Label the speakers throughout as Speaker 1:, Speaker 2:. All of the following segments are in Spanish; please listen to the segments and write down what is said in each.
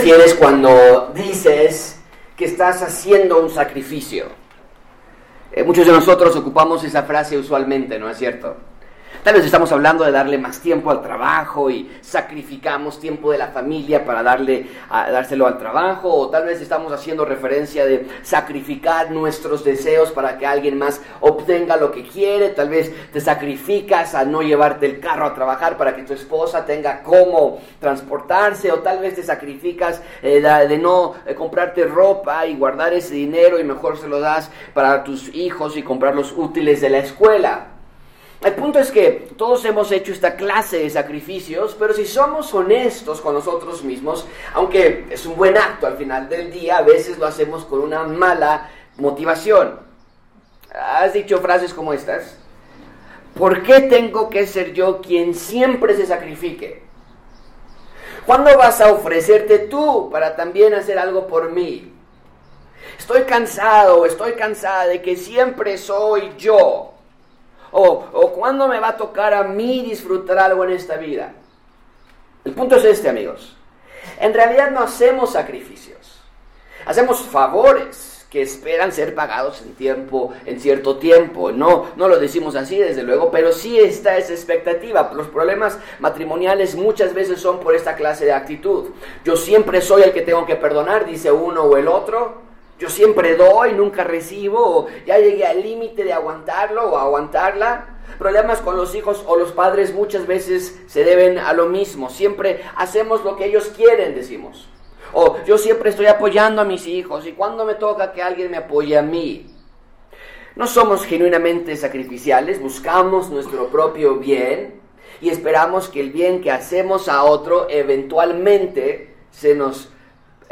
Speaker 1: refieres cuando dices que estás haciendo un sacrificio? Eh, muchos de nosotros ocupamos esa frase usualmente, ¿no es cierto? Tal vez estamos hablando de darle más tiempo al trabajo y sacrificamos tiempo de la familia para darle, a, dárselo al trabajo, o tal vez estamos haciendo referencia de sacrificar nuestros deseos para que alguien más obtenga lo que quiere, tal vez te sacrificas a no llevarte el carro a trabajar para que tu esposa tenga cómo transportarse, o tal vez te sacrificas eh, de, no eh, comprarte ropa y guardar ese dinero y mejor se lo das para tus hijos y comprar los útiles de la escuela. El punto es que todos hemos hecho esta clase de sacrificios, pero si somos honestos con nosotros mismos, aunque es un buen acto al final del día, a veces lo hacemos con una mala motivación. ¿Has dicho frases como estas? ¿Por qué tengo que ser yo quien siempre se sacrifique? ¿Cuándo vas a ofrecerte tú para también hacer algo por mí? Estoy cansado, estoy cansada de que siempre soy yo o, cuándo me va a tocar a mí disfrutar algo en esta vida. El punto es este, amigos. En realidad no hacemos sacrificios. Hacemos favores que esperan ser pagados en tiempo, en cierto tiempo. No, no lo decimos así, desde luego, pero sí está esa expectativa. Los problemas matrimoniales muchas veces son por esta clase de actitud. Yo siempre soy el que tengo que perdonar, dice uno o el otro. Yo siempre doy, nunca recibo, ya llegué al límite de aguantarlo o aguantarla. Problemas con los hijos o los padres muchas veces se deben a lo mismo. Siempre hacemos lo que ellos quieren, decimos. O yo siempre estoy apoyando a mis hijos y cuando me toca que alguien me apoye a mí. No somos genuinamente sacrificiales, buscamos nuestro propio bien y esperamos que el bien que hacemos a otro eventualmente se nos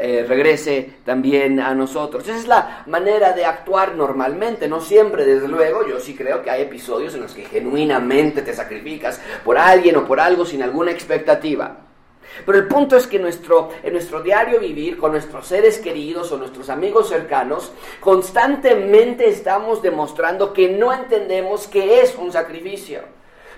Speaker 1: eh, regrese también a nosotros. Esa es la manera de actuar normalmente, no siempre, desde luego. Yo sí creo que hay episodios en los que genuinamente te sacrificas por alguien o por algo sin alguna expectativa. Pero el punto es que nuestro, en nuestro diario vivir con nuestros seres queridos o nuestros amigos cercanos, constantemente estamos demostrando que no entendemos qué es un sacrificio.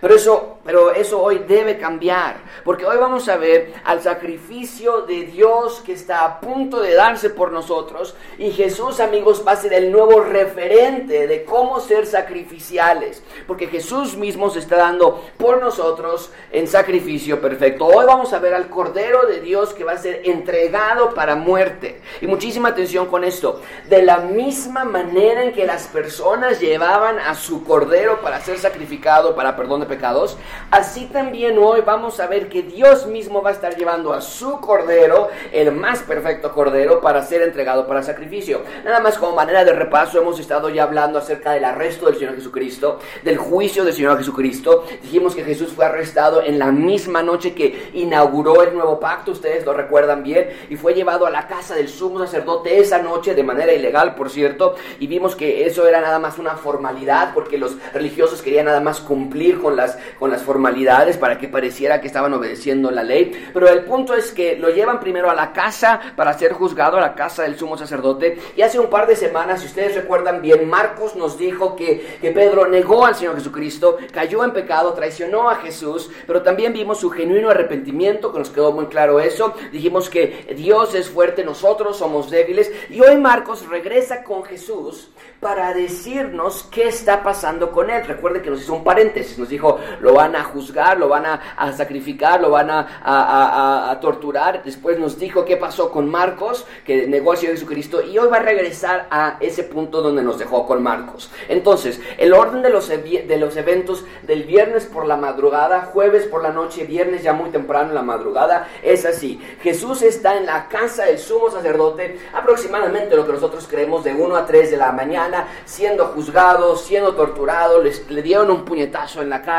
Speaker 1: Pero eso, pero eso hoy debe cambiar, porque hoy vamos a ver al sacrificio de Dios que está a punto de darse por nosotros y Jesús, amigos, va a ser el nuevo referente de cómo ser sacrificiales, porque Jesús mismo se está dando por nosotros en sacrificio perfecto. Hoy vamos a ver al Cordero de Dios que va a ser entregado para muerte. Y muchísima atención con esto. De la misma manera en que las personas llevaban a su Cordero para ser sacrificado, para perdón de pecados, así también hoy vamos a ver que Dios mismo va a estar llevando a su cordero, el más perfecto cordero, para ser entregado para sacrificio. Nada más como manera de repaso, hemos estado ya hablando acerca del arresto del Señor Jesucristo, del juicio del Señor Jesucristo. Dijimos que Jesús fue arrestado en la misma noche que inauguró el nuevo pacto, ustedes lo recuerdan bien, y fue llevado a la casa del sumo sacerdote esa noche de manera ilegal, por cierto, y vimos que eso era nada más una formalidad porque los religiosos querían nada más cumplir con la con las formalidades para que pareciera que estaban obedeciendo la ley. Pero el punto es que lo llevan primero a la casa para ser juzgado, a la casa del sumo sacerdote. Y hace un par de semanas, si ustedes recuerdan bien, Marcos nos dijo que, que Pedro negó al Señor Jesucristo, cayó en pecado, traicionó a Jesús, pero también vimos su genuino arrepentimiento, que nos quedó muy claro eso. Dijimos que Dios es fuerte, nosotros somos débiles. Y hoy Marcos regresa con Jesús para decirnos qué está pasando con él. Recuerde que nos hizo un paréntesis, nos dijo, lo van a juzgar, lo van a, sacrificar, lo van a, torturar. Después nos dijo qué pasó con Marcos, que Señor Jesucristo, y hoy va a regresar a ese punto donde nos dejó con Marcos. Entonces, el orden de los, de los eventos del viernes por la madrugada, jueves por la noche, viernes ya muy temprano en la madrugada, es así. Jesús está en la casa del sumo sacerdote, aproximadamente lo que nosotros creemos de 1 a 3 de la mañana siendo juzgado, siendo torturado, le dieron un puñetazo en la cara,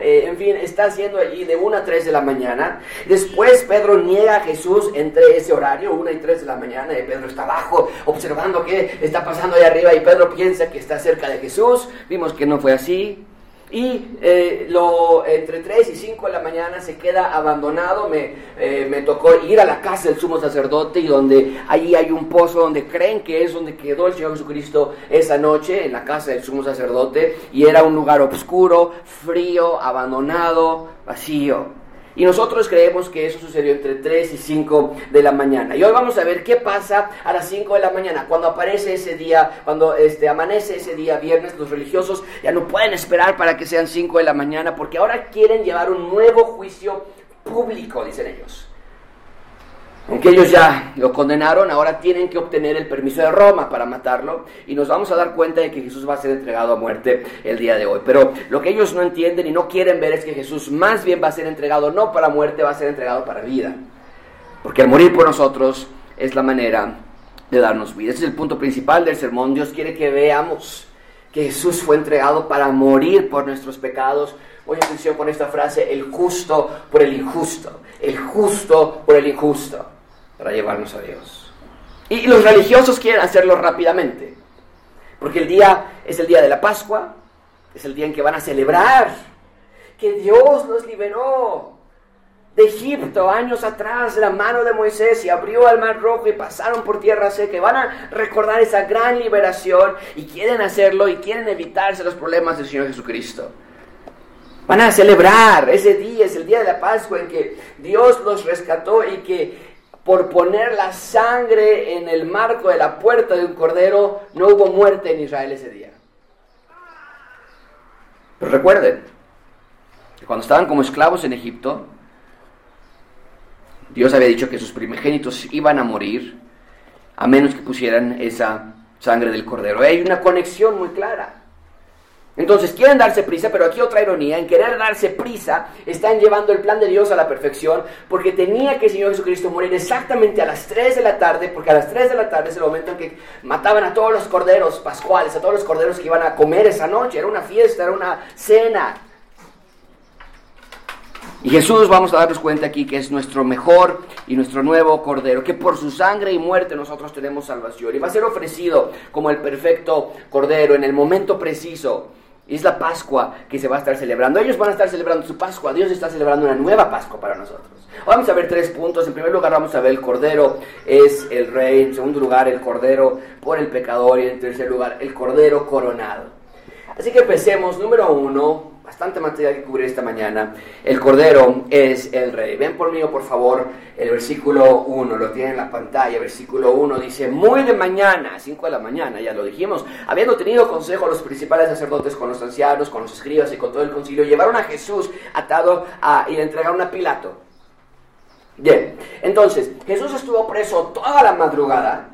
Speaker 1: eh, en fin, está haciendo allí de 1 a 3 de la mañana. Después Pedro niega a Jesús entre ese horario, 1 y 3 de la mañana, y Pedro está abajo observando qué está pasando ahí arriba y Pedro piensa que está cerca de Jesús. Vimos que no fue así. Y eh, lo, entre 3 y 5 de la mañana se queda abandonado. Me, eh, me, tocó ir a la casa del sumo sacerdote y donde allí hay un pozo donde creen que es donde quedó el Señor Jesucristo esa noche, en la casa del sumo sacerdote. Y era un lugar oscuro, frío, abandonado, vacío. Y nosotros creemos que eso sucedió entre 3 y 5 de la mañana. Y hoy vamos a ver qué pasa a las 5 de la mañana. Cuando aparece ese día, cuando este, amanece ese día viernes, los religiosos ya no pueden esperar para que sean 5 de la mañana porque ahora quieren llevar un nuevo juicio público, dicen ellos. Aunque ellos ya lo condenaron, ahora tienen que obtener el permiso de Roma para matarlo y nos vamos a dar cuenta de que Jesús va a ser entregado a muerte el día de hoy. Pero lo que ellos no entienden y no quieren ver es que Jesús más bien va a ser entregado no para muerte, va a ser entregado para vida. Porque al morir por nosotros es la manera de darnos vida. Ese es el punto principal del sermón. Dios quiere que veamos que Jesús fue entregado para morir por nuestros pecados. Voy atención con esta frase, el justo por el injusto, el justo por el injusto para llevarnos a Dios. Y los religiosos quieren hacerlo rápidamente, porque el día es el día de la Pascua, es el día en que van a celebrar que Dios los liberó de Egipto años atrás de la mano de Moisés y abrió el mar rojo y pasaron por tierra seca. van a recordar esa gran liberación y quieren hacerlo y quieren evitarse los problemas del Señor Jesucristo. Van a celebrar ese día, es el día de la Pascua en que Dios los rescató y que por poner la sangre en el marco de la puerta de un cordero, no hubo muerte en Israel ese día. Pero recuerden, que cuando estaban como esclavos en Egipto, Dios había dicho que sus primogénitos iban a morir a menos que pusieran esa sangre del cordero. Hay una conexión muy clara. Entonces quieren darse prisa, pero aquí otra ironía, en querer darse prisa, están llevando el plan de Dios a la perfección, porque tenía que el Señor Jesucristo morir exactamente a las 3 de la tarde, porque a las 3 de la tarde es el momento en que mataban a todos los corderos pascuales, a todos los corderos que iban a comer esa noche, era una fiesta, era una cena. Y Jesús, vamos a darnos cuenta aquí que es nuestro mejor y nuestro nuevo cordero, que por su sangre y muerte nosotros tenemos salvación. Y va a ser ofrecido como el perfecto cordero en el momento preciso es la Pascua que se va a estar celebrando. Ellos van a estar celebrando su Pascua. Dios está celebrando una nueva Pascua para nosotros. Vamos a ver tres puntos. En primer lugar vamos a ver el Cordero es el Rey. En segundo lugar el Cordero por el pecador. Y en tercer lugar el Cordero coronado. Así que empecemos. Número uno, bastante material que cubrir esta mañana. El Cordero es el Rey. Ven por mí, por favor, el versículo 1, lo tiene en la pantalla. Versículo 1 dice, muy de mañana, 5 de la mañana, ya lo dijimos, habiendo tenido consejo los principales sacerdotes con los ancianos, con los escribas y con todo el concilio, llevaron a Jesús atado y le entregaron a Pilato. Bien, entonces, Jesús estuvo preso toda la madrugada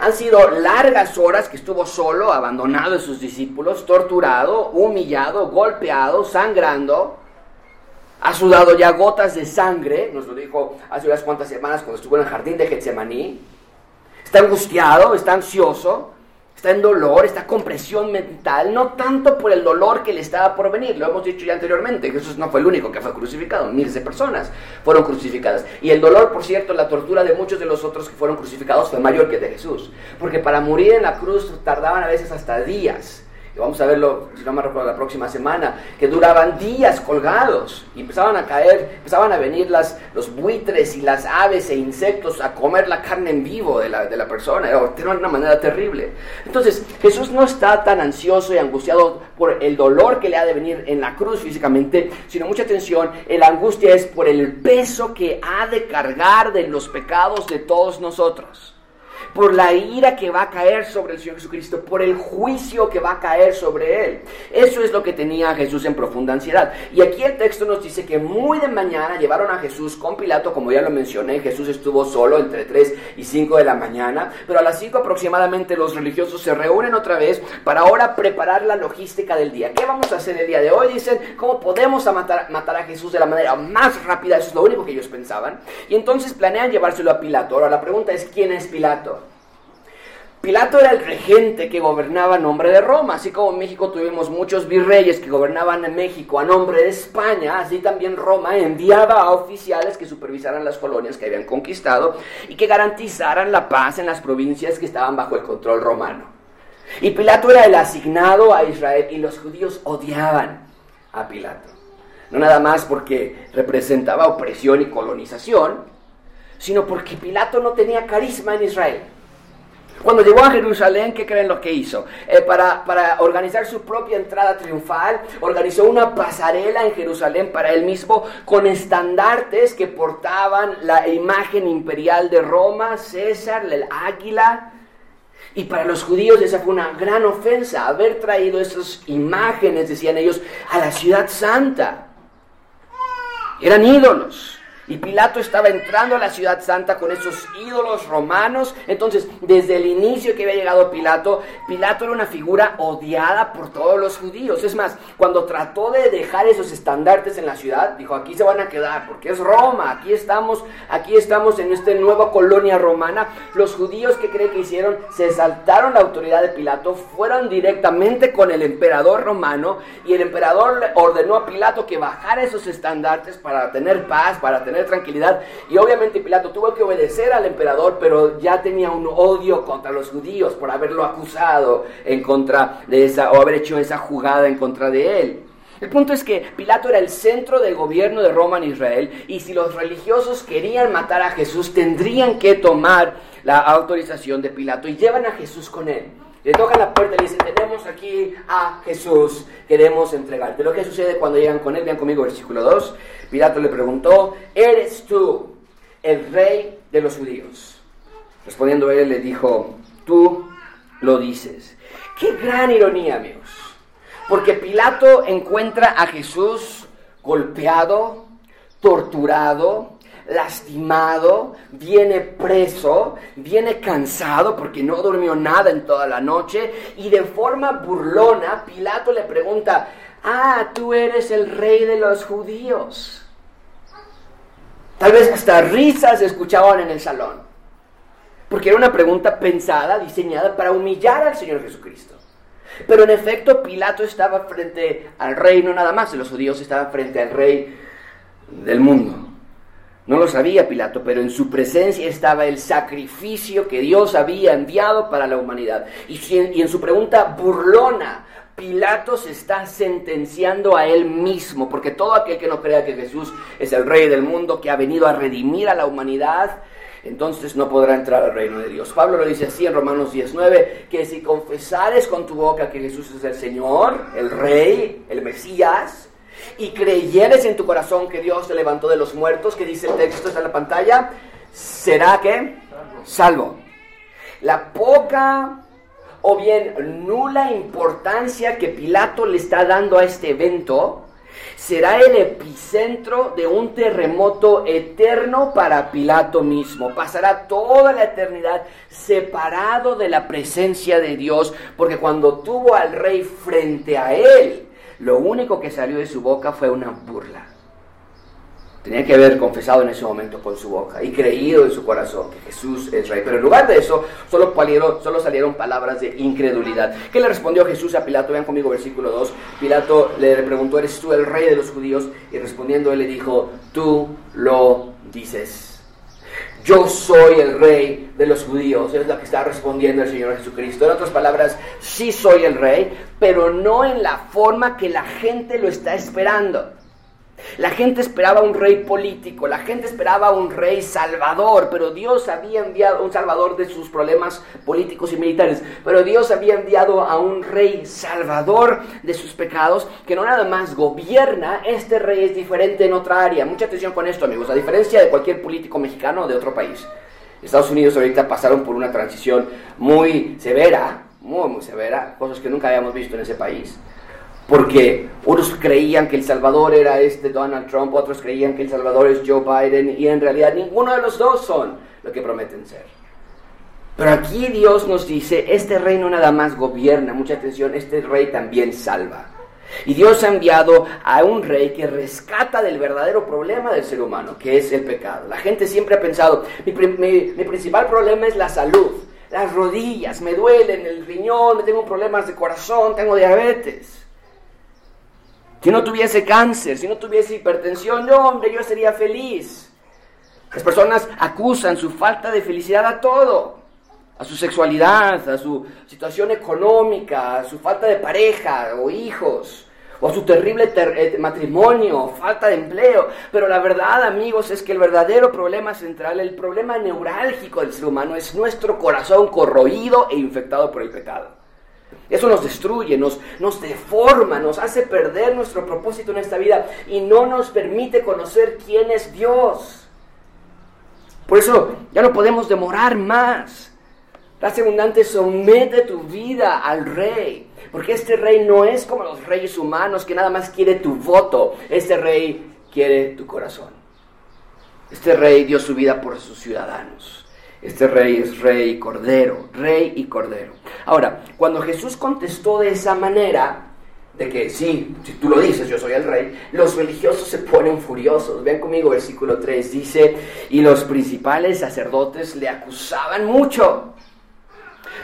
Speaker 1: han sido largas horas que estuvo solo, abandonado de sus discípulos, torturado, humillado, golpeado, sangrando. Ha sudado ya gotas de sangre, nos lo dijo hace unas cuantas semanas cuando estuvo en el jardín de Getsemaní. Está angustiado, está ansioso está en dolor, está con presión mental, no tanto por el dolor que le estaba por venir, lo hemos dicho ya anteriormente, Jesús no fue el único que fue crucificado, miles de personas fueron crucificadas. Y el dolor, por cierto, la tortura de muchos de los otros que fueron crucificados fue mayor que el de Jesús, porque para morir en la cruz tardaban a veces hasta días vamos a verlo, si no me recuerdo, la próxima semana, que duraban días colgados y empezaban a caer, empezaban a venir las, los buitres y las aves e insectos a comer la carne en vivo de la, de la persona, de una manera terrible. Entonces, Jesús no está tan ansioso y angustiado por el dolor que le ha de venir en la cruz físicamente, sino mucha atención, la angustia es por el peso que ha de cargar de los pecados de todos nosotros por la ira que va a caer sobre el Señor Jesucristo, por el juicio que va a caer sobre Él. Eso es lo que tenía Jesús en profunda ansiedad. Y aquí el texto nos dice que muy de mañana llevaron a Jesús con Pilato, como ya lo mencioné, Jesús estuvo solo entre 3 y 5 de la mañana, pero a las 5 aproximadamente los religiosos se reúnen otra vez para ahora preparar la logística del día. ¿Qué vamos a hacer el día de hoy? Dicen, ¿cómo podemos matar, matar a Jesús de la manera más rápida? Eso es lo único que ellos pensaban. Y entonces planean llevárselo a Pilato. Ahora la pregunta es, ¿quién es Pilato? Pilato era el regente que gobernaba a nombre de Roma, así como en México tuvimos muchos virreyes que gobernaban en México a nombre de España, así también Roma enviaba a oficiales que supervisaran las colonias que habían conquistado y que garantizaran la paz en las provincias que estaban bajo el control romano. Y Pilato era el asignado a Israel y los judíos odiaban a Pilato. No nada más porque representaba opresión y colonización, sino porque Pilato no tenía carisma en Israel. Cuando llegó a Jerusalén, ¿qué creen lo que hizo? Eh, para, para organizar su propia entrada triunfal, organizó una pasarela en Jerusalén para él mismo con estandartes que portaban la imagen imperial de Roma, César, el águila. Y para los judíos esa fue una gran ofensa, haber traído esas imágenes, decían ellos, a la ciudad santa. Eran ídolos. Y Pilato estaba entrando a la ciudad santa con esos ídolos romanos. Entonces, desde el inicio que había llegado Pilato, Pilato era una figura odiada por todos los judíos. Es más, cuando trató de dejar esos estandartes en la ciudad, dijo, aquí se van a quedar, porque es Roma, aquí estamos, aquí estamos en esta nueva colonia romana. Los judíos que creen que hicieron, se saltaron la autoridad de Pilato, fueron directamente con el emperador romano y el emperador ordenó a Pilato que bajara esos estandartes para tener paz, para tener tranquilidad. Y obviamente Pilato tuvo que obedecer al emperador, pero ya tenía un odio contra los judíos por haberlo acusado en contra de esa, o haber hecho esa jugada en contra de él. El punto es que Pilato era el centro del gobierno de Roma en Israel y si los religiosos querían matar a Jesús tendrían que tomar la autorización de Pilato y llevan a Jesús con él. Le tocan la puerta y le dicen, tenemos aquí a Jesús, queremos entregarte. Lo que sucede cuando llegan con él, vean conmigo versículo 2, Pilato le preguntó, ¿eres tú el rey de los judíos? Respondiendo él le dijo, tú lo dices. Qué gran ironía, amigos. Porque Pilato encuentra a Jesús golpeado, torturado, lastimado, viene preso, viene cansado porque no durmió nada en toda la noche y de forma burlona Pilato le pregunta, ah, tú eres el rey de los judíos. Tal vez hasta risas escuchaban en el salón, porque era una pregunta pensada, diseñada para humillar al Señor Jesucristo. Pero en efecto Pilato estaba frente al rey, no nada más, los judíos estaban frente al rey del mundo. No lo sabía Pilato, pero en su presencia estaba el sacrificio que Dios había enviado para la humanidad. Y, en su pregunta burlona, Pilato se está sentenciando a él mismo, porque todo aquel que no crea que Jesús es el rey del mundo, que ha venido a redimir a la humanidad, entonces no podrá entrar al reino de Dios. Pablo lo dice así en Romanos 19, que si confesares con tu boca que Jesús es el Señor, el rey, el Mesías, y creyeres en tu corazón que Dios te levantó de los muertos, que dice el texto, está en la pantalla, será que salvo. La poca o bien nula importancia que Pilato le está dando a este evento será el epicentro de un terremoto eterno para Pilato mismo. Pasará toda la eternidad separado de la presencia de Dios, porque cuando tuvo al rey frente a él, lo único que salió de su boca fue una burla. Tenía que haber confesado en ese momento con su boca y creído en su corazón que Jesús es rey. Pero en lugar de eso, solo, salieron palabras de incredulidad. ¿Qué le respondió Jesús a Pilato? Vean conmigo versículo 2. Pilato le preguntó, ¿eres tú el rey de los judíos? Y respondiendo él le dijo, tú lo dices. Yo soy el rey de los judíos, es la que está respondiendo el Señor Jesucristo. En otras palabras, sí soy el rey, pero no en la forma que la gente lo está esperando. La gente esperaba un rey político, la gente esperaba un rey salvador, pero Dios había enviado un salvador de sus problemas políticos y militares, pero Dios había enviado a un rey salvador de sus pecados, que no nada más gobierna, este rey es diferente en otra área. Mucha atención con esto, amigos, a diferencia de cualquier político mexicano o de otro país. Estados Unidos ahorita pasaron por una transición muy severa, muy, muy severa, cosas que nunca habíamos visto en ese país porque unos creían que El Salvador era este Donald Trump, otros creían que El Salvador es Joe Biden, y en realidad ninguno de los dos son lo que prometen ser. Pero aquí Dios nos dice, este rey no nada más gobierna, mucha atención, este rey también salva. Y Dios ha enviado a un rey que rescata del verdadero problema del ser humano, que es el pecado. La gente siempre ha pensado, mi, principal problema es la salud, las rodillas, me duelen, el riñón, me tengo problemas de corazón, tengo diabetes. Si no tuviese cáncer, si no tuviese hipertensión, no, hombre, yo sería feliz. Las personas acusan su falta de felicidad a todo, a su sexualidad, a su situación económica, a su falta de pareja o hijos, o su terrible eh, matrimonio, falta de empleo. Pero la verdad, amigos, es que el verdadero problema central, el problema neurálgico del ser humano es nuestro corazón corroído e infectado por el pecado. Eso nos destruye, nos, nos deforma, nos hace perder nuestro propósito en esta vida y no nos permite conocer quién es Dios. Por eso ya no podemos demorar más. Gracia abundante, somete tu vida al rey. Porque este rey no es como los reyes humanos que nada más quiere tu voto. Este rey quiere tu corazón. Este rey dio su vida por sus ciudadanos. Este rey es rey y cordero, rey y cordero. Ahora, cuando Jesús contestó de esa manera, de que sí, si tú lo dices, yo soy el rey, los religiosos se ponen furiosos. Vean conmigo versículo 3, dice, y los principales sacerdotes le acusaban mucho.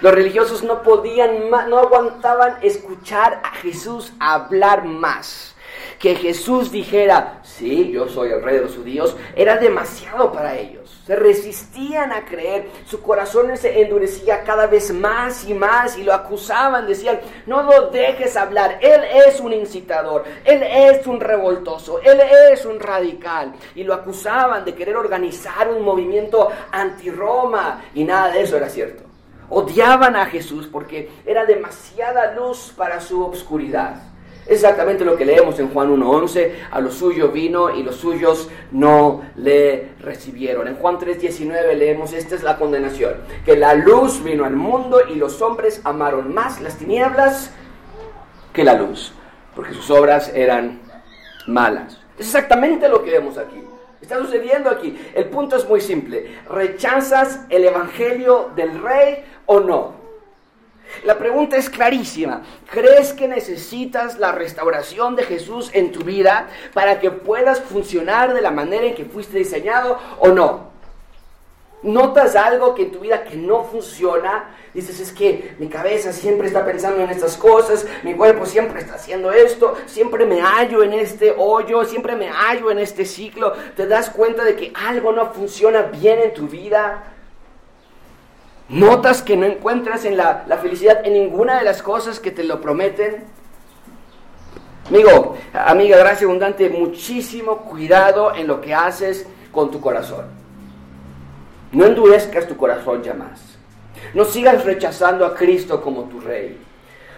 Speaker 1: Los religiosos no podían, no aguantaban escuchar a Jesús hablar más. Que Jesús dijera, sí, yo soy el rey de los judíos, era demasiado para ellos. Se resistían a creer, su corazón se endurecía cada vez más y más y lo acusaban, decían, no lo dejes hablar, él es un incitador, él es un revoltoso, él es un radical. Y lo acusaban de querer organizar un movimiento anti-Roma y nada de eso era cierto. Odiaban a Jesús porque era demasiada luz para su obscuridad. Exactamente lo que leemos en Juan 1.11, a lo suyo vino y los suyos no le recibieron. En Juan 3.19 leemos, esta es la condenación, que la luz vino al mundo y los hombres amaron más las tinieblas que la luz, porque sus obras eran malas. Es exactamente lo que vemos aquí. Está sucediendo aquí. El punto es muy simple. ¿Rechazas el Evangelio del Rey o no? La pregunta es clarísima. ¿Crees que necesitas la restauración de Jesús en tu vida para que puedas funcionar de la manera en que fuiste diseñado o no? ¿Notas algo que en tu vida que no funciona? Dices, es que mi cabeza siempre está pensando en estas cosas, mi cuerpo siempre está haciendo esto, siempre me hallo en este hoyo, siempre me hallo en este ciclo. ¿Te das cuenta de que algo no funciona bien en tu vida? ¿Notas que no encuentras en la, felicidad en ninguna de las cosas que te lo prometen? Amigo, amiga, gracia abundante, muchísimo cuidado en lo que haces con tu corazón. No endurezcas tu corazón ya más. No sigas rechazando a Cristo como tu rey.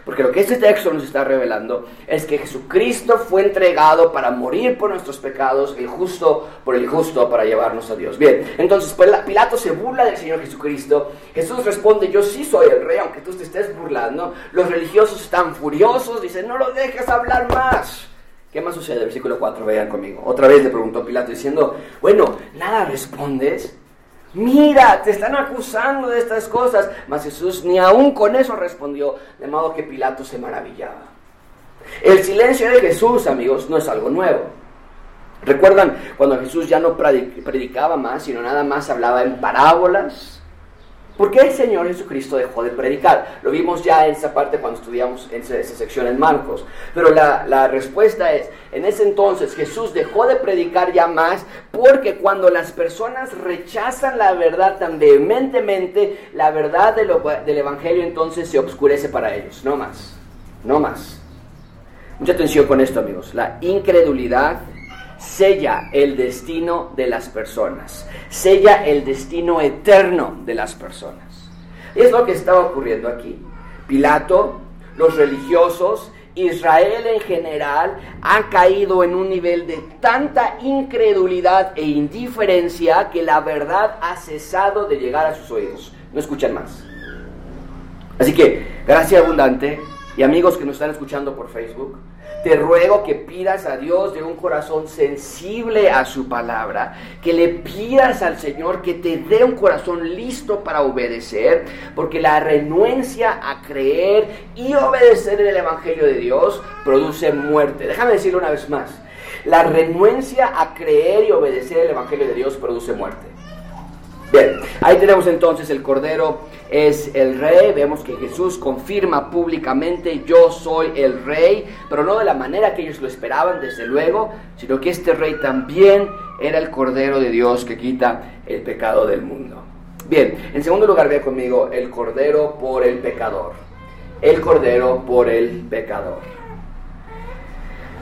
Speaker 1: Porque lo que este texto nos está revelando es que Jesucristo fue entregado para morir por nuestros pecados, el justo por el justo para llevarnos a Dios. Bien, entonces pues, Pilato se burla del Señor Jesucristo. Jesús responde, yo sí soy el rey, aunque tú te estés burlando. Los religiosos están furiosos, dicen, no lo dejes hablar más. ¿Qué más sucede? Versículo 4, vean conmigo. Otra vez le preguntó Pilato diciendo, bueno, nada respondes. Mira, te están acusando de estas cosas. Mas Jesús ni aún con eso respondió, de modo que Pilato se maravillaba. El silencio de Jesús, amigos, no es algo nuevo. ¿Recuerdan cuando Jesús ya no predicaba más, sino nada más hablaba en parábolas? ¿Por qué el Señor Jesucristo dejó de predicar? Lo vimos ya en esa parte cuando estudiamos en esa, sección en Marcos. Pero la, la, respuesta es, en ese entonces Jesús dejó de predicar ya más porque cuando las personas rechazan la verdad tan vehementemente, la verdad del Evangelio entonces se oscurece para ellos. No más, no más. Mucha atención con esto amigos. La incredulidad sella el destino de las personas, sella el destino eterno de las personas. Es lo que estaba ocurriendo aquí. Pilato, los religiosos, Israel en general han caído en un nivel de tanta incredulidad e indiferencia que la verdad ha cesado de llegar a sus oídos. No escuchan más. Así que, gracias abundante y amigos que nos están escuchando por Facebook, te ruego que pidas a Dios de un corazón sensible a su palabra, que le pidas al Señor que te dé un corazón listo para obedecer, porque la renuencia a creer y obedecer el Evangelio de Dios produce muerte. Déjame decirlo una vez más, la renuencia a creer y obedecer el Evangelio de Dios produce muerte. Bien, ahí tenemos entonces el Cordero es el rey. Vemos que Jesús confirma públicamente, yo soy el rey, pero no de la manera que ellos lo esperaban, desde luego, sino que este rey también era el Cordero de Dios que quita el pecado del mundo. Bien, en segundo lugar, ve conmigo el Cordero por el pecador. El Cordero por el pecador.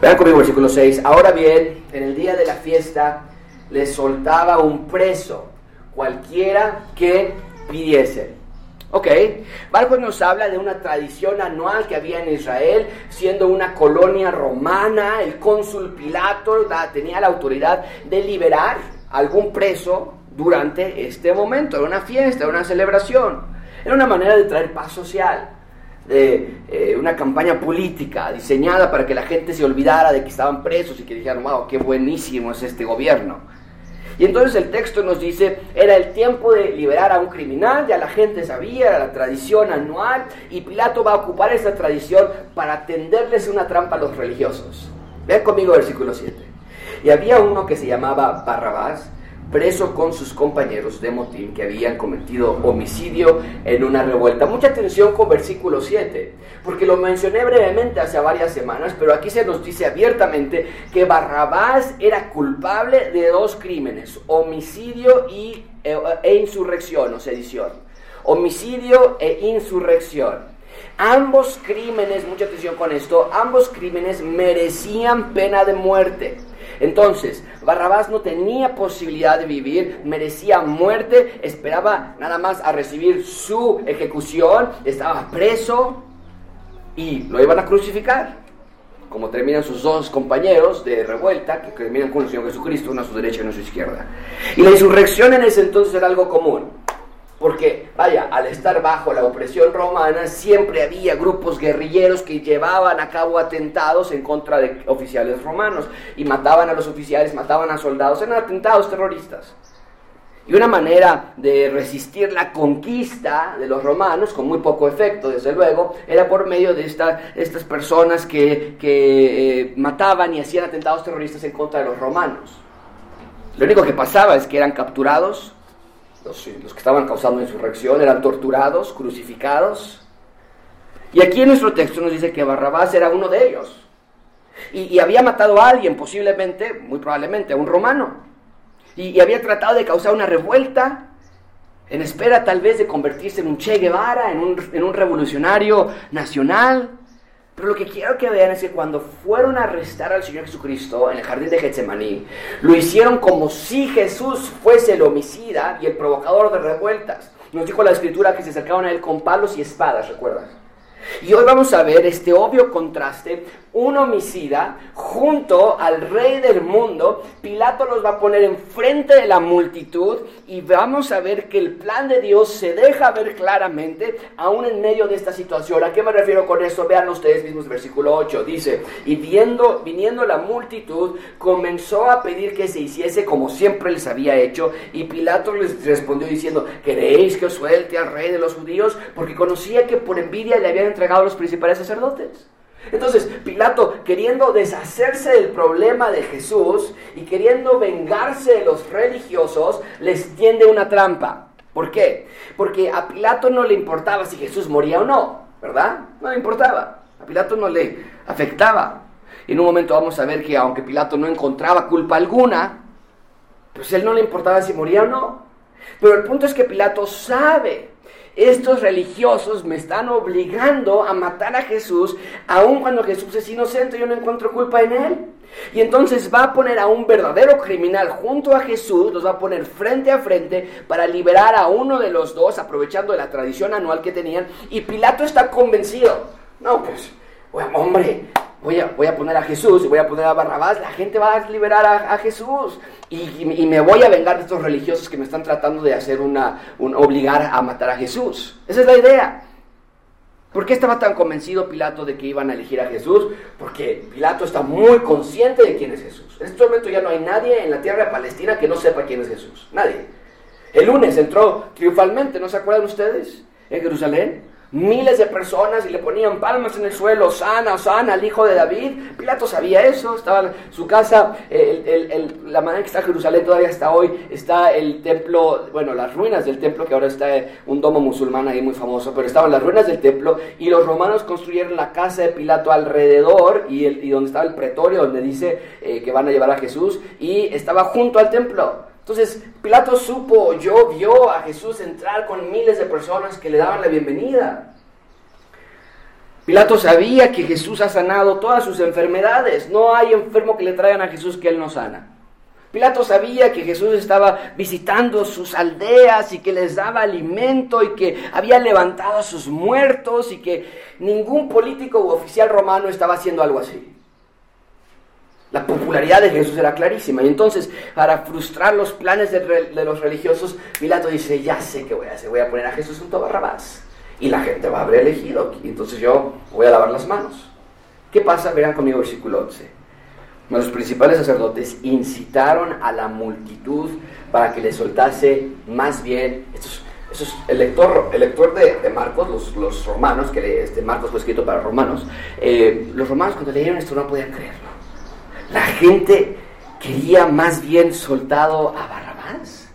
Speaker 1: Vean conmigo versículo 6. Ahora bien, en el día de la fiesta les soltaba un preso, cualquiera que pidiese. Ok, Marcos nos habla de una tradición anual que había en Israel, siendo una colonia romana, el cónsul Pilato tenía la autoridad de liberar algún preso durante este momento, era una fiesta, una celebración, era una manera de traer paz social de eh, una campaña política diseñada para que la gente se olvidara de que estaban presos y que dijeran, wow, qué buenísimo es este gobierno. Y entonces el texto nos dice, era el tiempo de liberar a un criminal, ya la gente sabía, era la tradición anual, y Pilato va a ocupar esa tradición para tenderles una trampa a los religiosos. Vean conmigo versículo 7. Y había uno que se llamaba Barrabás, preso con sus compañeros de motín que habían cometido homicidio en una revuelta. Mucha atención con versículo 7, porque lo mencioné brevemente hace varias semanas, pero aquí se nos dice abiertamente que Barrabás era culpable de dos crímenes, homicidio y, e, e insurrección o sedición. Homicidio e insurrección. Ambos crímenes, mucha atención con esto, ambos crímenes merecían pena de muerte. Entonces, Barrabás no tenía posibilidad de vivir, merecía muerte, esperaba nada más a recibir su ejecución, estaba preso y lo iban a crucificar. Como terminan sus dos compañeros de revuelta, que terminan con el Señor Jesucristo, uno a su derecha y uno a su izquierda. Y la insurrección en ese entonces era algo común. Porque, vaya, al estar bajo la opresión romana, siempre había grupos guerrilleros que llevaban a cabo atentados en contra de oficiales romanos y mataban a los oficiales, mataban a soldados, eran atentados terroristas. Y una manera de resistir la conquista de los romanos, con muy poco efecto, desde luego, era por medio de estas personas que, eh, mataban y hacían atentados terroristas en contra de los romanos. Lo único que pasaba es que eran capturados, los, que estaban causando insurrección eran torturados, crucificados. Y aquí en nuestro texto nos dice que Barrabás era uno de ellos. Y, había matado a alguien, posiblemente, muy probablemente, a un romano. Y, había tratado de causar una revuelta en espera tal vez de convertirse en un Che Guevara, en un, en un revolucionario nacional. Pero lo que quiero que vean es que cuando fueron a arrestar al Señor Jesucristo en el jardín de Getsemaní, lo hicieron como si Jesús fuese el homicida y el provocador de revueltas. Nos dijo la escritura que se acercaban a él con palos y espadas, ¿recuerdas? Y hoy vamos a ver este obvio contraste, un homicida junto al rey del mundo. Pilato los va a poner enfrente de la multitud y vamos a ver que el plan de Dios se deja ver claramente aún en medio de esta situación. ¿A qué me refiero con esto? Vean ustedes mismos versículo 8. Dice, y viendo, viniendo la multitud, comenzó a pedir que se hiciese como siempre les había hecho. Y Pilato les respondió diciendo, ¿queréis que os suelte al rey de los judíos? Porque conocía que por envidia le habían entregado los principales sacerdotes. Entonces, Pilato, queriendo deshacerse del problema de Jesús y queriendo vengarse de los religiosos, les tiende una trampa. ¿Por qué? Porque a Pilato no le importaba si Jesús moría o no, ¿verdad? No le importaba. A Pilato no le afectaba. Y en un momento vamos a ver que aunque Pilato no encontraba culpa alguna, pues él no le importaba si moría o no. Pero el punto es que Pilato sabe estos religiosos me están obligando a matar a Jesús, aun cuando Jesús es inocente, yo no encuentro culpa en él. Y entonces va a poner a un verdadero criminal junto a Jesús, los va a poner frente a frente para liberar a uno de los dos, aprovechando de la tradición anual que tenían. Y Pilato está convencido. No, pues, hombre, voy a, voy a poner a Jesús y voy a poner a Barrabás, la gente va a liberar a, Jesús y, me voy a vengar de estos religiosos que me están tratando de hacer una, un, obligar a matar a Jesús. Esa es la idea. ¿Por qué estaba tan convencido Pilato de que iban a elegir a Jesús? Porque Pilato está muy consciente de quién es Jesús. En este momento ya no hay nadie en la tierra de Palestina que no sepa quién es Jesús. Nadie. El lunes entró triunfalmente, ¿no se acuerdan ustedes? En Jerusalén miles de personas y le ponían palmas en el suelo, sana, sana, al hijo de David. Pilato sabía eso, estaba su casa, la manera que está Jerusalén todavía hasta hoy, está el templo, bueno, las ruinas del templo, que ahora está un domo musulmán ahí muy famoso, pero estaban las ruinas del templo y los romanos construyeron la casa de Pilato alrededor y, y donde estaba el pretorio, donde dice eh, que van a llevar a Jesús, y estaba junto al templo. Entonces, Pilato supo, yo vio a Jesús entrar con miles de personas que le daban la bienvenida. Pilato sabía que Jesús ha sanado todas sus enfermedades. No hay enfermo que le traigan a Jesús que él no sana. Pilato sabía que Jesús estaba visitando sus aldeas y que les daba alimento y que había levantado a sus muertos y que ningún político u oficial romano estaba haciendo algo así. La popularidad de Jesús era clarísima. Y entonces, para frustrar los planes de, los religiosos, Pilato dice, ya sé qué voy a hacer, voy a poner a Jesús junto a Barrabás. Y la gente va a haber elegido. Y entonces yo voy a lavar las manos. ¿Qué pasa? Verán conmigo versículo 11. Los principales sacerdotes incitaron a la multitud para que le soltase más bien, el lector, el lector de, Marcos, los, romanos, que este Marcos fue escrito para romanos, eh, los romanos cuando leyeron esto no podían creerlo. La gente quería más bien soltado a Barrabás.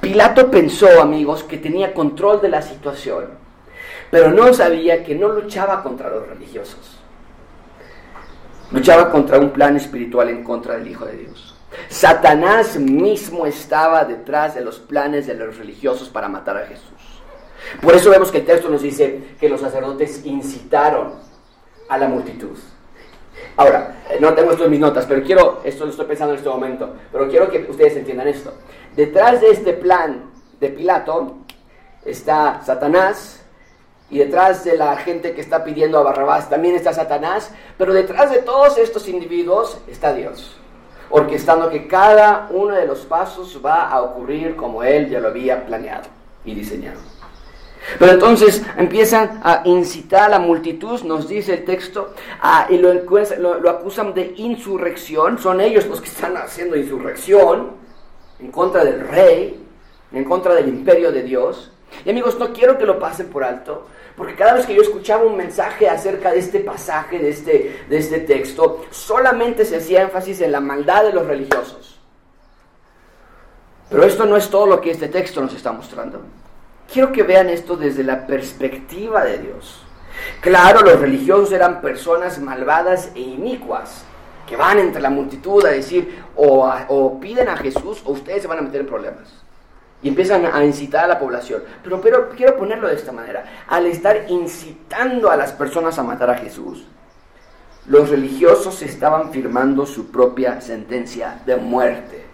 Speaker 1: Pilato pensó, amigos, que tenía control de la situación, pero no sabía que no luchaba contra los religiosos Luchaba contra un plan espiritual en contra del Hijo de Dios. Satanás mismo estaba detrás de los planes de los religiosos para matar a Jesús. Por eso vemos que el texto nos dice que los sacerdotes incitaron a la multitud. Ahora, no tengo esto en mis notas, pero quiero, esto lo estoy pensando en este momento, pero quiero que ustedes entiendan esto. Detrás de este plan de Pilato está Satanás, y detrás de la gente que está pidiendo a Barrabás también está Satanás, pero detrás de todos estos individuos está Dios, orquestando que cada uno de los pasos va a ocurrir como Él ya lo había planeado y diseñado. Pero entonces empiezan a incitar a la multitud, nos dice el texto, y lo, lo acusan de insurrección, son ellos los que están haciendo insurrección en contra del rey, en contra del imperio de Dios. Y amigos, no quiero que lo pasen por alto, porque cada vez que yo escuchaba un mensaje acerca de este pasaje, de este, de este texto, solamente se hacía énfasis en la maldad de los religiosos. Pero esto no es todo lo que este texto nos está mostrando. Quiero que vean esto desde la perspectiva de Dios. Claro, los religiosos eran personas malvadas e inicuas, que van entre la multitud a decir o, piden a Jesús o ustedes se van a meter en problemas y empiezan a incitar a la población. Pero, pero quiero ponerlo de esta manera. Al estar incitando a las personas a matar a Jesús, los religiosos estaban firmando su propia sentencia de muerte.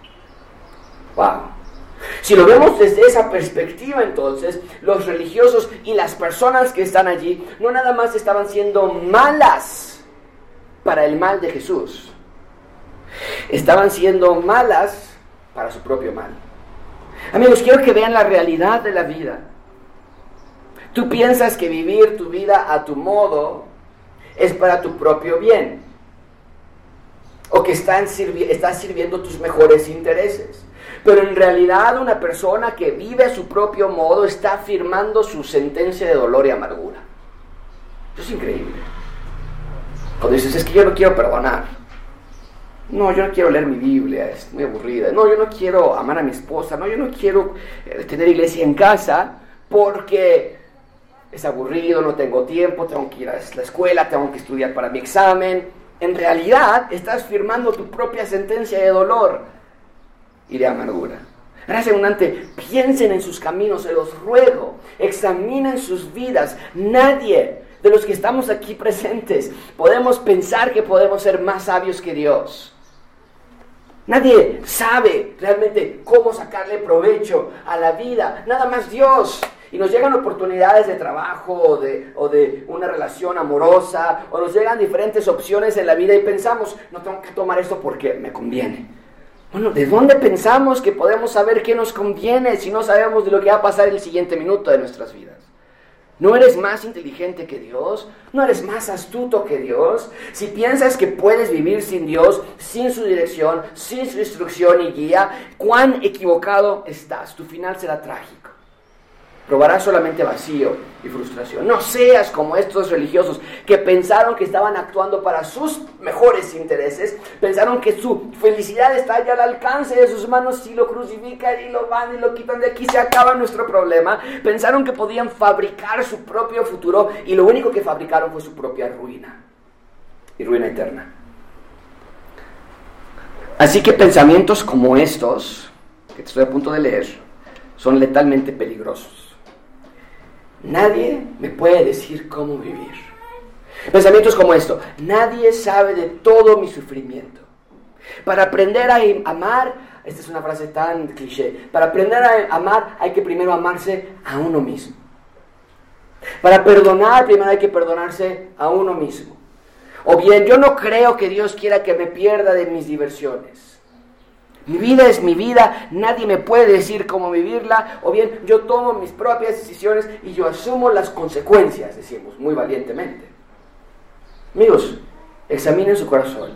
Speaker 1: Wow. Si lo vemos desde esa perspectiva, entonces, los religiosos y las personas que están allí no nada más estaban siendo malas para el mal de Jesús, estaban siendo malas para su propio mal. Amigos, quiero que vean la realidad de la vida. Tú piensas que vivir tu vida a tu modo es para tu propio bien. O que estás sirviendo tus mejores intereses. Pero en realidad una persona que vive a su propio modo está firmando su sentencia de dolor y amargura. Eso es increíble. Cuando dices, es que yo no quiero perdonar. No, yo no quiero leer mi Biblia, es muy aburrida. No, yo no quiero amar a mi esposa. No, yo no quiero eh, tener iglesia en casa porque es aburrido, no tengo tiempo, tengo que ir a la escuela, tengo que estudiar para mi examen. En realidad estás firmando tu propia sentencia de dolor y de amargura. Gracias abundante, piensen en sus caminos, se los ruego, examinen sus vidas. Nadie de los que estamos aquí presentes podemos pensar que podemos ser más sabios que Dios. Nadie sabe realmente cómo sacarle provecho a la vida, nada más Dios. Y nos llegan oportunidades de trabajo o de, o de, una relación amorosa, o nos llegan diferentes opciones en la vida y pensamos, no tengo que tomar esto porque me conviene. Bueno, ¿de dónde pensamos que podemos saber qué nos conviene si no sabemos de lo que va a pasar el siguiente minuto de nuestras vidas? ¿No eres más inteligente que Dios? ¿No eres más astuto que Dios? Si piensas que puedes vivir sin Dios, sin su dirección, sin su instrucción y guía, cuán equivocado estás. Tu final será trágico probarás solamente vacío y frustración. No seas como estos religiosos que pensaron que estaban actuando para sus mejores intereses, pensaron que su felicidad está ya al alcance de sus manos si lo crucifican y lo van y lo quitan de aquí, se acaba nuestro problema. Pensaron que podían fabricar su propio futuro y lo único que fabricaron fue su propia ruina y ruina eterna. Así que pensamientos como estos, que estoy a punto de leer, son letalmente peligrosos nadie me puede decir cómo vivir. Pensamientos como esto, nadie sabe de todo mi sufrimiento. Para aprender a amar, esta es una frase tan cliché, para aprender a amar hay que primero amarse a uno mismo. Para perdonar, primero hay que perdonarse a uno mismo. O bien, yo no creo que Dios quiera que me pierda de mis diversiones. Mi vida es mi vida, nadie me puede decir cómo vivirla, o bien yo tomo mis propias decisiones y yo asumo las consecuencias, decimos muy valientemente. Amigos, examinen su corazón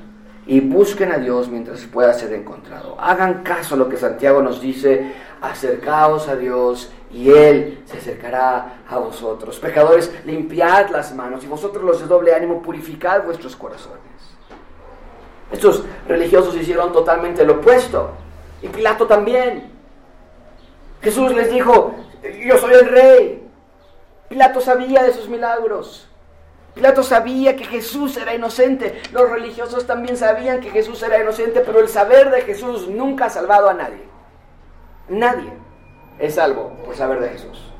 Speaker 1: y busquen a Dios mientras pueda ser encontrado. Hagan caso a lo que Santiago nos dice, acercaos a Dios y Él se acercará a vosotros. Pecadores, limpiad las manos y vosotros los de doble ánimo, purificad vuestros corazones. Estos religiosos hicieron totalmente lo opuesto. Y Pilato también. Jesús les dijo, yo soy el rey. Pilato sabía de sus milagros. Pilato sabía que Jesús era inocente. Los religiosos también sabían que Jesús era inocente, pero el saber de Jesús nunca ha salvado a nadie. Nadie es salvo por saber de Jesús.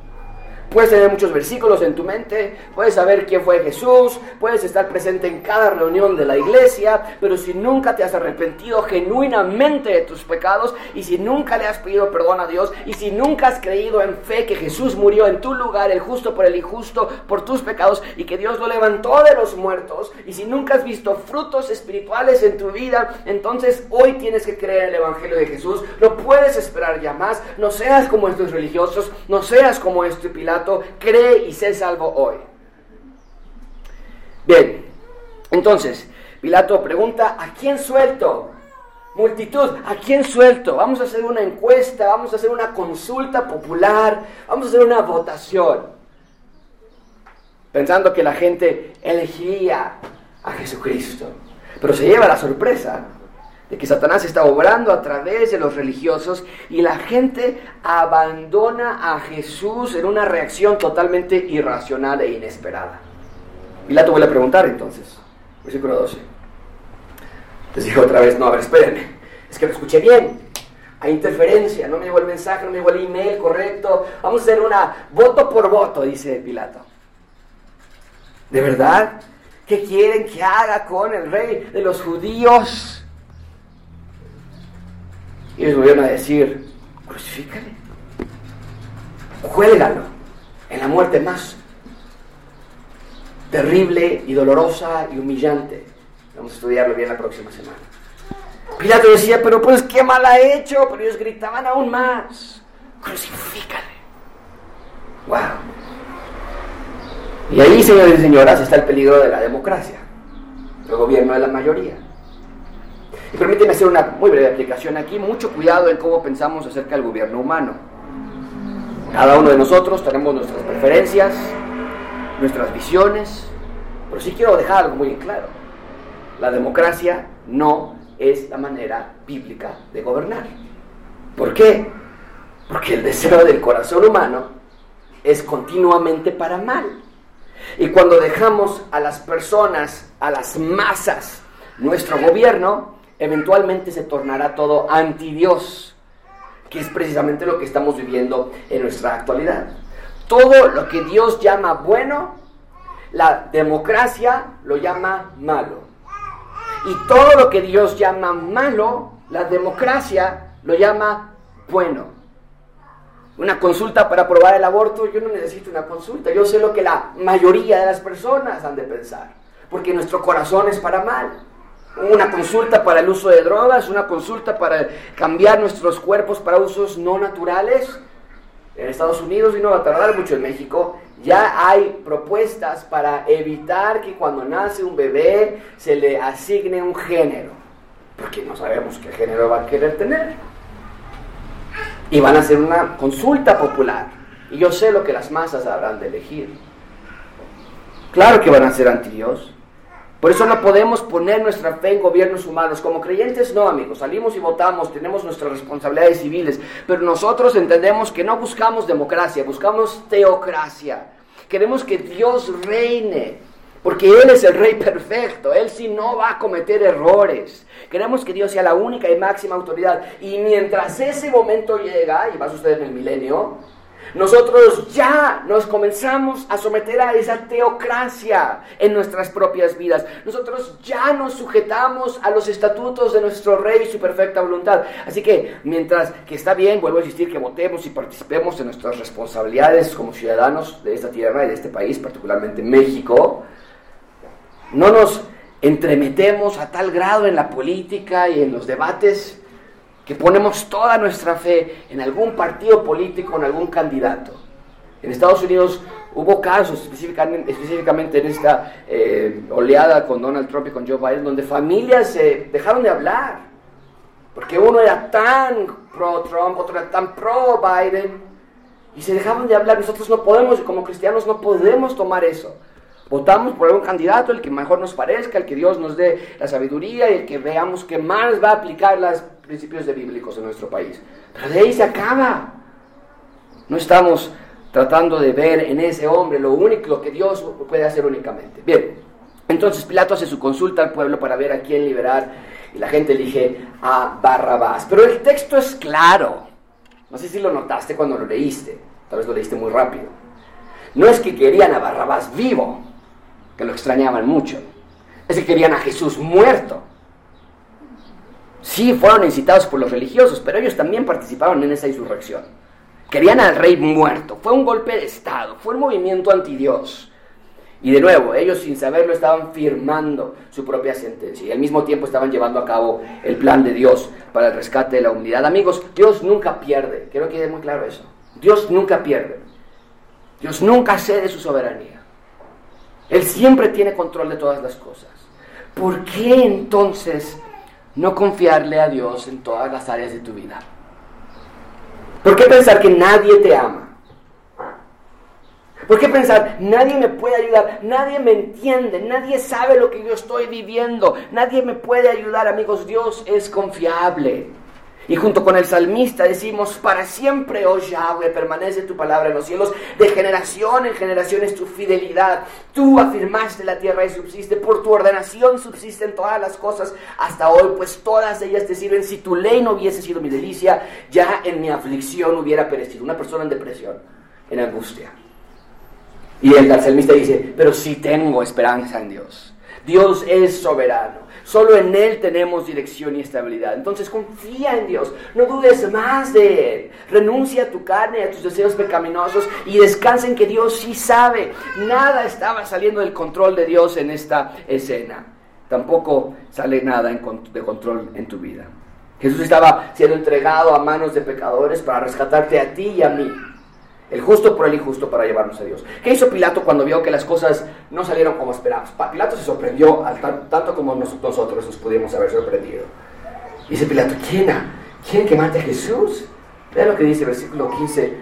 Speaker 1: Puedes tener muchos versículos en tu mente, puedes saber quién fue Jesús, puedes estar presente en cada reunión de la iglesia, pero si nunca te has arrepentido genuinamente de tus pecados y si nunca le has pedido perdón a Dios y si nunca has creído en fe que Jesús murió en tu lugar, el justo por el injusto, por tus pecados y que Dios lo levantó de los muertos y si nunca has visto frutos espirituales en tu vida, entonces hoy tienes que creer en el Evangelio de Jesús, no puedes esperar ya más, no seas como estos religiosos, no seas como este Cree y sé salvo hoy. Bien, entonces, Pilato pregunta, ¿a quién suelto? Multitud, ¿a quién suelto? Vamos a hacer una encuesta, vamos a hacer una consulta popular, vamos a hacer una votación. Pensando que la gente elegiría a Jesucristo. Pero se lleva la sorpresa de que Satanás está obrando a través de los religiosos y la gente abandona a Jesús en una reacción totalmente irracional e inesperada. Pilato vuelve a preguntar entonces, versículo 12. Les dijo otra vez, no, a ver, espérenme, es que lo escuché bien, hay interferencia, no me llegó el mensaje, no me llegó el email correcto, vamos a hacer una voto por voto, dice Pilato. ¿De verdad? ¿Qué quieren que haga con el rey de los judíos? Y ellos volvieron a decir, crucifícale, cuélgalo en la muerte más terrible y dolorosa y humillante. Vamos a estudiarlo bien la próxima semana. Pilato decía, pero pues qué mal ha hecho, pero ellos gritaban aún más, crucifícale. Wow. Y ahí, señores y señoras, está el peligro de la democracia, el gobierno de la mayoría. Y permíteme hacer una muy breve aplicación aquí. Mucho cuidado en cómo pensamos acerca del gobierno humano. Cada uno de nosotros tenemos nuestras preferencias, nuestras visiones, pero sí quiero dejar algo muy claro. La democracia no es la manera bíblica de gobernar. ¿Por qué? Porque el deseo del corazón humano es continuamente para mal. Y cuando dejamos a las personas, a las masas, nuestro gobierno, eventualmente se tornará todo anti Dios, que es precisamente lo que estamos viviendo en nuestra actualidad. Todo lo que Dios llama bueno, la democracia lo llama malo. Y todo lo que Dios llama malo, la democracia lo llama bueno. Una consulta para aprobar el aborto, yo no necesito una consulta, yo sé lo que la mayoría de las personas han de pensar, porque nuestro corazón es para mal una consulta para el uso de drogas, una consulta para cambiar nuestros cuerpos para usos no naturales. En Estados Unidos, y no va a tardar mucho en México, ya hay propuestas para evitar que cuando nace un bebé se le asigne un género, porque no sabemos qué género va a querer tener. Y van a hacer una consulta popular. Y yo sé lo que las masas habrán de elegir. Claro que van a ser anti Dios. Por eso no podemos poner nuestra fe en gobiernos humanos. Como creyentes no, amigos. Salimos y votamos, tenemos nuestras responsabilidades civiles. Pero nosotros entendemos que no buscamos democracia, buscamos teocracia. Queremos que Dios reine. Porque Él es el Rey perfecto. Él sí no va a cometer errores. Queremos que Dios sea la única y máxima autoridad. Y mientras ese momento llega, y va a suceder en el milenio, Nosotros ya nos comenzamos a someter a esa teocracia en nuestras propias vidas. Nosotros ya nos sujetamos a los estatutos de nuestro rey y su perfecta voluntad. Así que mientras que está bien, vuelvo a insistir, que votemos y participemos en nuestras responsabilidades como ciudadanos de esta tierra y de este país, particularmente México, no nos entremetemos a tal grado en la política y en los debates que ponemos toda nuestra fe en algún partido político, en algún candidato. En Estados Unidos hubo casos, específicamente, en esta eh, oleada con Donald Trump y con Joe Biden, donde familias se dejaron de hablar, porque uno era tan pro Trump, otro era tan pro Biden, y se dejaron de hablar. Nosotros no podemos, como cristianos, no podemos tomar eso. Votamos por algún candidato, el que mejor nos parezca, el que Dios nos dé la sabiduría y el que veamos que más va a aplicar los principios de bíblicos en nuestro país. Pero de ahí se acaba. No estamos tratando de ver en ese hombre lo único lo que Dios puede hacer únicamente. Bien, entonces Pilato hace su consulta al pueblo para ver a quién liberar y la gente elige a Barrabás. Pero el texto es claro. No sé si lo notaste cuando lo leíste, tal vez lo leíste muy rápido. No es que querían a Barrabás vivo, que lo extrañaban mucho. Es que querían a Jesús muerto. Sí, fueron incitados por los religiosos, pero ellos también participaron en esa insurrección. Querían al rey muerto. Fue un golpe de Estado, fue un movimiento anti Dios. Y de nuevo, ellos sin saberlo estaban firmando su propia sentencia y al mismo tiempo estaban llevando a cabo el plan de Dios para el rescate de la humanidad. Amigos, Dios nunca pierde, quiero que quede muy claro eso. Dios nunca pierde. Dios nunca cede su soberanía. Él siempre tiene control de todas las cosas. ¿Por qué entonces no confiarle a Dios en todas las áreas de tu vida? ¿Por qué pensar que nadie te ama? ¿Por qué pensar, nadie me puede ayudar, nadie me entiende, nadie sabe lo que yo estoy viviendo, nadie me puede ayudar, amigos? Dios es confiable. Y junto con el salmista decimos, para siempre, oh Yahweh, permanece tu palabra en los cielos, de generación en generación es tu fidelidad. Tú afirmaste la tierra y subsiste, por tu ordenación subsisten todas las cosas hasta hoy, pues todas ellas te sirven. Si tu ley no hubiese sido mi delicia, ya en mi aflicción hubiera perecido. Una persona en depresión, en angustia. Y el salmista dice, pero sí tengo esperanza en Dios. Dios es soberano. Solo en Él tenemos dirección y estabilidad. Entonces confía en Dios. No dudes más de Él. Renuncia a tu carne a tus deseos pecaminosos y descansa en que Dios sí sabe. Nada estaba saliendo del control de Dios en esta escena. Tampoco sale nada de control en tu vida. Jesús estaba siendo entregado a manos de pecadores para rescatarte a ti y a mí. El justo por el injusto para llevarnos a Dios. ¿Qué hizo Pilato cuando vio que las cosas no salieron como esperábamos? Pilato se sorprendió tanto como nosotros nos pudimos haber sorprendido. Dice Pilato, ¿quién? ¿Quién que mate a Jesús? Vea lo que dice el versículo 15.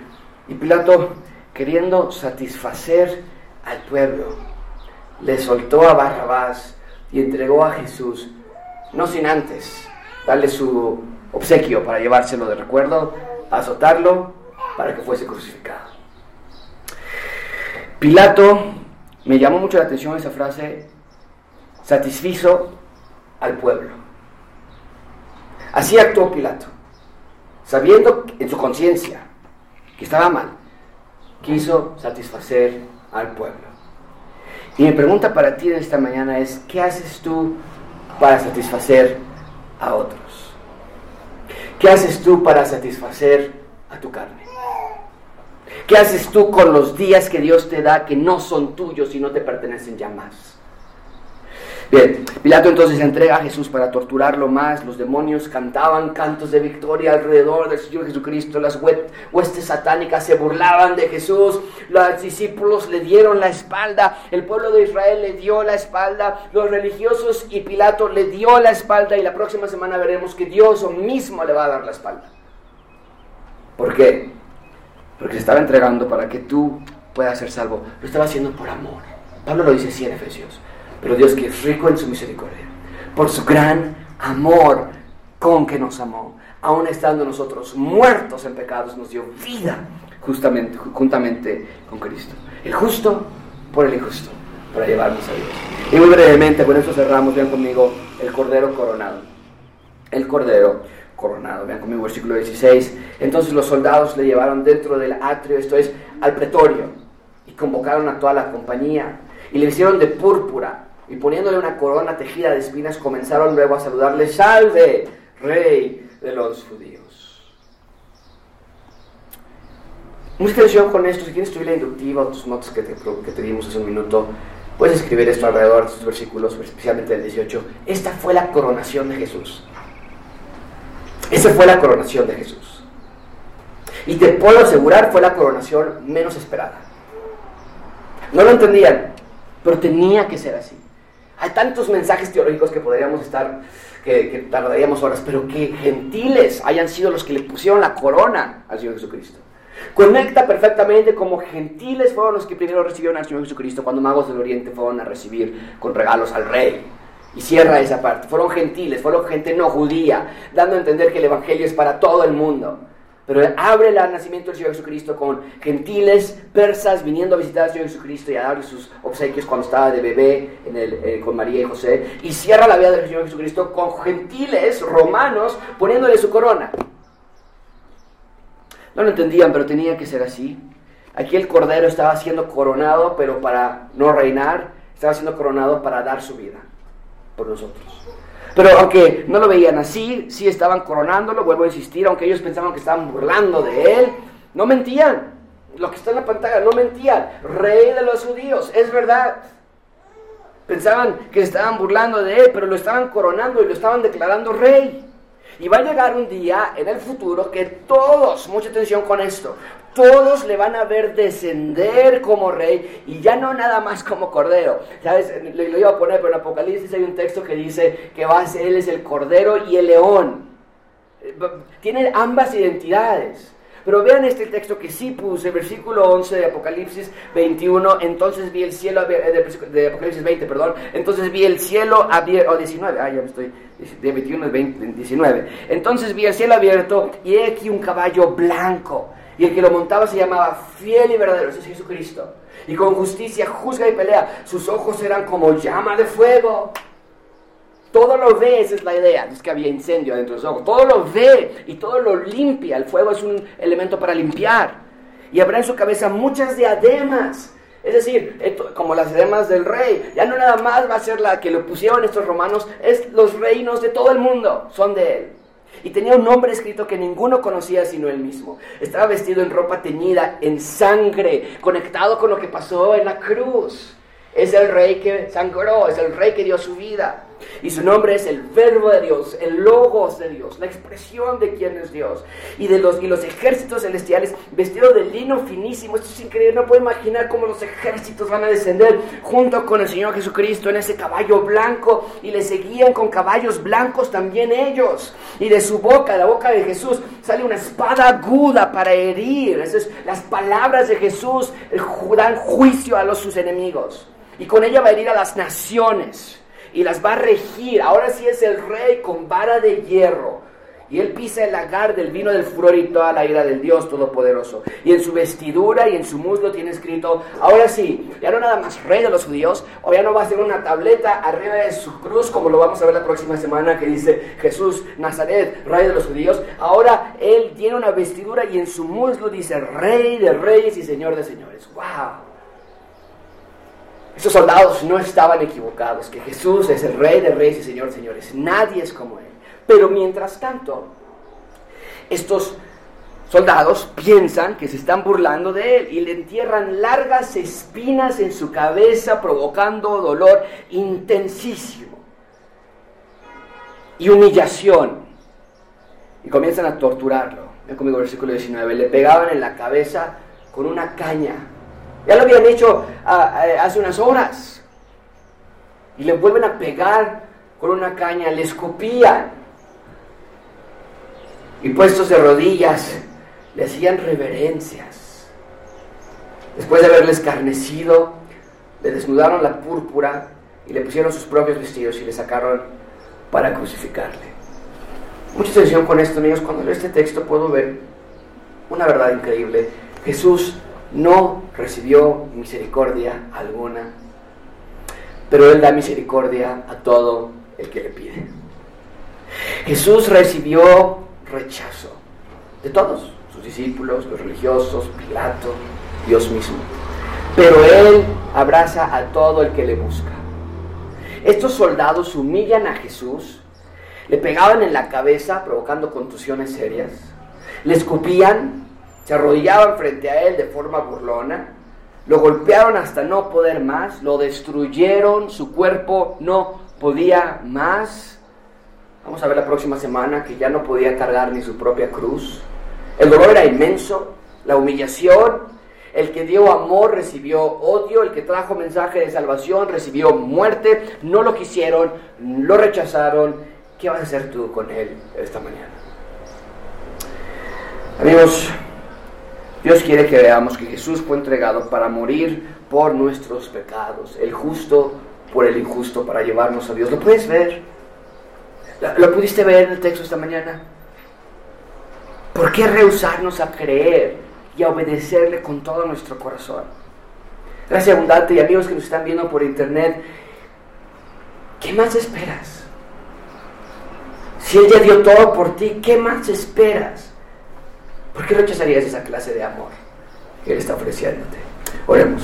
Speaker 1: Y Pilato, queriendo satisfacer al pueblo, le soltó a Barrabás y entregó a Jesús, no sin antes darle su obsequio para llevárselo de recuerdo, azotarlo para que fuese crucificado. Pilato, me llamó mucho la atención esa frase, satisfizo al pueblo. Así actuó Pilato, sabiendo en su conciencia que estaba mal, quiso satisfacer al pueblo. Y mi pregunta para ti en esta mañana es, ¿qué haces tú para satisfacer a otros? ¿Qué haces tú para satisfacer a tu carne? ¿Qué haces tú con los días que Dios te da que no son tuyos y no te pertenecen ya más? Bien, Pilato entonces entrega a Jesús para torturarlo más. Los demonios cantaban cantos de victoria alrededor del Señor Jesucristo. Las huestes satánicas se burlaban de Jesús. Los discípulos le dieron la espalda. El pueblo de Israel le dio la espalda. Los religiosos y Pilato le dio la espalda. Y la próxima semana veremos que Dios mismo le va a dar la espalda. ¿Por qué? Porque se estaba entregando para que tú puedas ser salvo. Lo estaba haciendo por amor. Pablo lo dice así en Efesios. Pero Dios que es rico en su misericordia, por su gran amor con que nos amó, aun estando nosotros muertos en pecados, nos dio vida justamente, juntamente con Cristo. El justo por el injusto, para llevarnos a Dios. Y muy brevemente, con esto cerramos, vean conmigo, el Cordero coronado. El Cordero coronado. Vean conmigo versículo 16 Entonces los soldados le llevaron dentro del atrio, esto es, al pretorio, y convocaron a toda la compañía, y le hicieron de púrpura, y poniéndole una corona tejida de espinas, comenzaron luego a saludarle, salve, rey de los judíos. Mucha atención con esto, si quieres escribir la inductiva o tus notas que te, que te dimos hace un minuto, puedes escribir esto alrededor de estos versículos, especialmente el 18. Esta fue la coronación de Jesús. Esa fue la coronación de Jesús. Y te puedo asegurar, fue la coronación menos esperada. No lo entendían, pero tenía que ser así. Hay tantos mensajes teológicos que podríamos estar, que, tardaríamos horas, pero que gentiles hayan sido los que le pusieron la corona al Señor Jesucristo. Conecta perfectamente como gentiles fueron los que primero recibieron al Señor Jesucristo cuando magos del Oriente fueron a recibir con regalos al rey. Y cierra esa parte. Fueron gentiles, fueron gente no judía, dando a entender que el Evangelio es para todo el mundo. Pero abre el nacimiento del Señor Jesucristo con gentiles persas viniendo a visitar al Señor Jesucristo y a darle sus obsequios cuando estaba de bebé en el, eh, con María y José. Y cierra la vida del Señor Jesucristo con gentiles romanos poniéndole su corona. No lo entendían, pero tenía que ser así. Aquí el Cordero estaba siendo coronado, pero para no reinar, estaba siendo coronado para dar su vida por nosotros. Pero aunque no lo veían así, sí estaban coronándolo, vuelvo a insistir, aunque ellos pensaban que estaban burlando de él, no mentían. Lo que está en la pantalla, no mentían. Rey de los judíos, es verdad. Pensaban que estaban burlando de él, pero lo estaban coronando y lo estaban declarando rey. Y va a llegar un día en el futuro que todos, mucha atención con esto, todos le van a ver descender como rey y ya no nada más como cordero. ¿Sabes? Lo, iba a poner, pero en Apocalipsis hay un texto que dice que va a ser, él es el cordero y el león. Tienen ambas identidades. Pero vean este texto que sí puse, versículo 11 de Apocalipsis 21, entonces vi el cielo abierto, eh, de Apocalipsis 20, perdón, entonces vi el cielo abierto, o 19, ah, ya me estoy, de 21 20, 19, entonces vi el cielo abierto y he aquí un caballo blanco, y el que lo montaba se llamaba fiel y verdadero, ese es Jesucristo, y con justicia juzga y pelea, sus ojos eran como llama de fuego, todo lo ve, esa es la idea. es que había incendio dentro de los ojos. Todo lo ve y todo lo limpia. El fuego es un elemento para limpiar. Y habrá en su cabeza muchas diademas. Es decir, como las diademas del rey. Ya no nada más va a ser la que lo pusieron estos romanos. Es los reinos de todo el mundo. Son de él. Y tenía un nombre escrito que ninguno conocía sino él mismo. Estaba vestido en ropa teñida, en sangre, conectado con lo que pasó en la cruz. Es el rey que sangró, es el rey que dio su vida. Y su nombre es el verbo de Dios, el logos de Dios, la expresión de quién es Dios. Y, de los, y los ejércitos celestiales vestidos de lino finísimo. Esto es increíble, no puedo imaginar cómo los ejércitos van a descender junto con el Señor Jesucristo en ese caballo blanco. Y le seguían con caballos blancos también ellos. Y de su boca, la boca de Jesús, sale una espada aguda para herir. Esas las palabras de Jesús dan juicio a los sus enemigos. Y con ella va a herir a las naciones y las va a regir. Ahora sí es el rey con vara de hierro. Y él pisa el lagar del vino del furor y toda la ira del Dios Todopoderoso. Y en su vestidura y en su muslo tiene escrito, ahora sí, ya no nada más rey de los judíos, o ya no va a ser una tableta arriba de su cruz, como lo vamos a ver la próxima semana, que dice Jesús Nazaret, rey de los judíos. Ahora él tiene una vestidura y en su muslo dice rey de reyes y señor de señores. ¡Wow! Estos soldados no estaban equivocados, que Jesús es el rey de reyes y señor señores. Nadie es como él. Pero mientras tanto, estos soldados piensan que se están burlando de él y le entierran largas espinas en su cabeza provocando dolor intensísimo y humillación. Y comienzan a torturarlo. Ven conmigo versículo 19. Le pegaban en la cabeza con una caña ya lo habían hecho ah, ah, hace unas horas. Y le vuelven a pegar con una caña, le escupían. Y puestos de rodillas, le hacían reverencias. Después de haberle escarnecido, le desnudaron la púrpura y le pusieron sus propios vestidos y le sacaron para crucificarle. Mucha atención con esto, niños. Cuando leo este texto puedo ver una verdad increíble. Jesús no recibió misericordia alguna, pero Él da misericordia a todo el que le pide. Jesús recibió rechazo, de todos, sus discípulos, los religiosos, Pilato, Dios mismo. Pero Él abraza a todo el que le busca. Estos soldados humillan a Jesús, le pegaban en la cabeza provocando contusiones serias, le escupían, se arrodillaban frente a Él de forma burlona, lo golpearon hasta no poder más, lo destruyeron, su cuerpo no podía más. Vamos a ver la próxima semana que ya no podía cargar ni su propia cruz. El dolor era inmenso, la humillación, el que dio amor recibió odio, el que trajo mensaje de salvación recibió muerte, no lo quisieron, lo rechazaron. ¿Qué vas a hacer tú con él esta mañana? Amigos, Dios quiere que veamos que Jesús fue entregado para morir por nuestros pecados, el justo por el injusto, para llevarnos a Dios. ¿Lo puedes ver? ¿Lo pudiste ver en el texto esta mañana? ¿Por qué rehusarnos a creer y a obedecerle con todo nuestro corazón? Gracias abundante y amigos que nos están viendo por internet, ¿qué más esperas? Si Él ya dio todo por ti, ¿qué más esperas? ¿Por qué rechazarías esa clase de amor que Él está ofreciéndote? Oremos.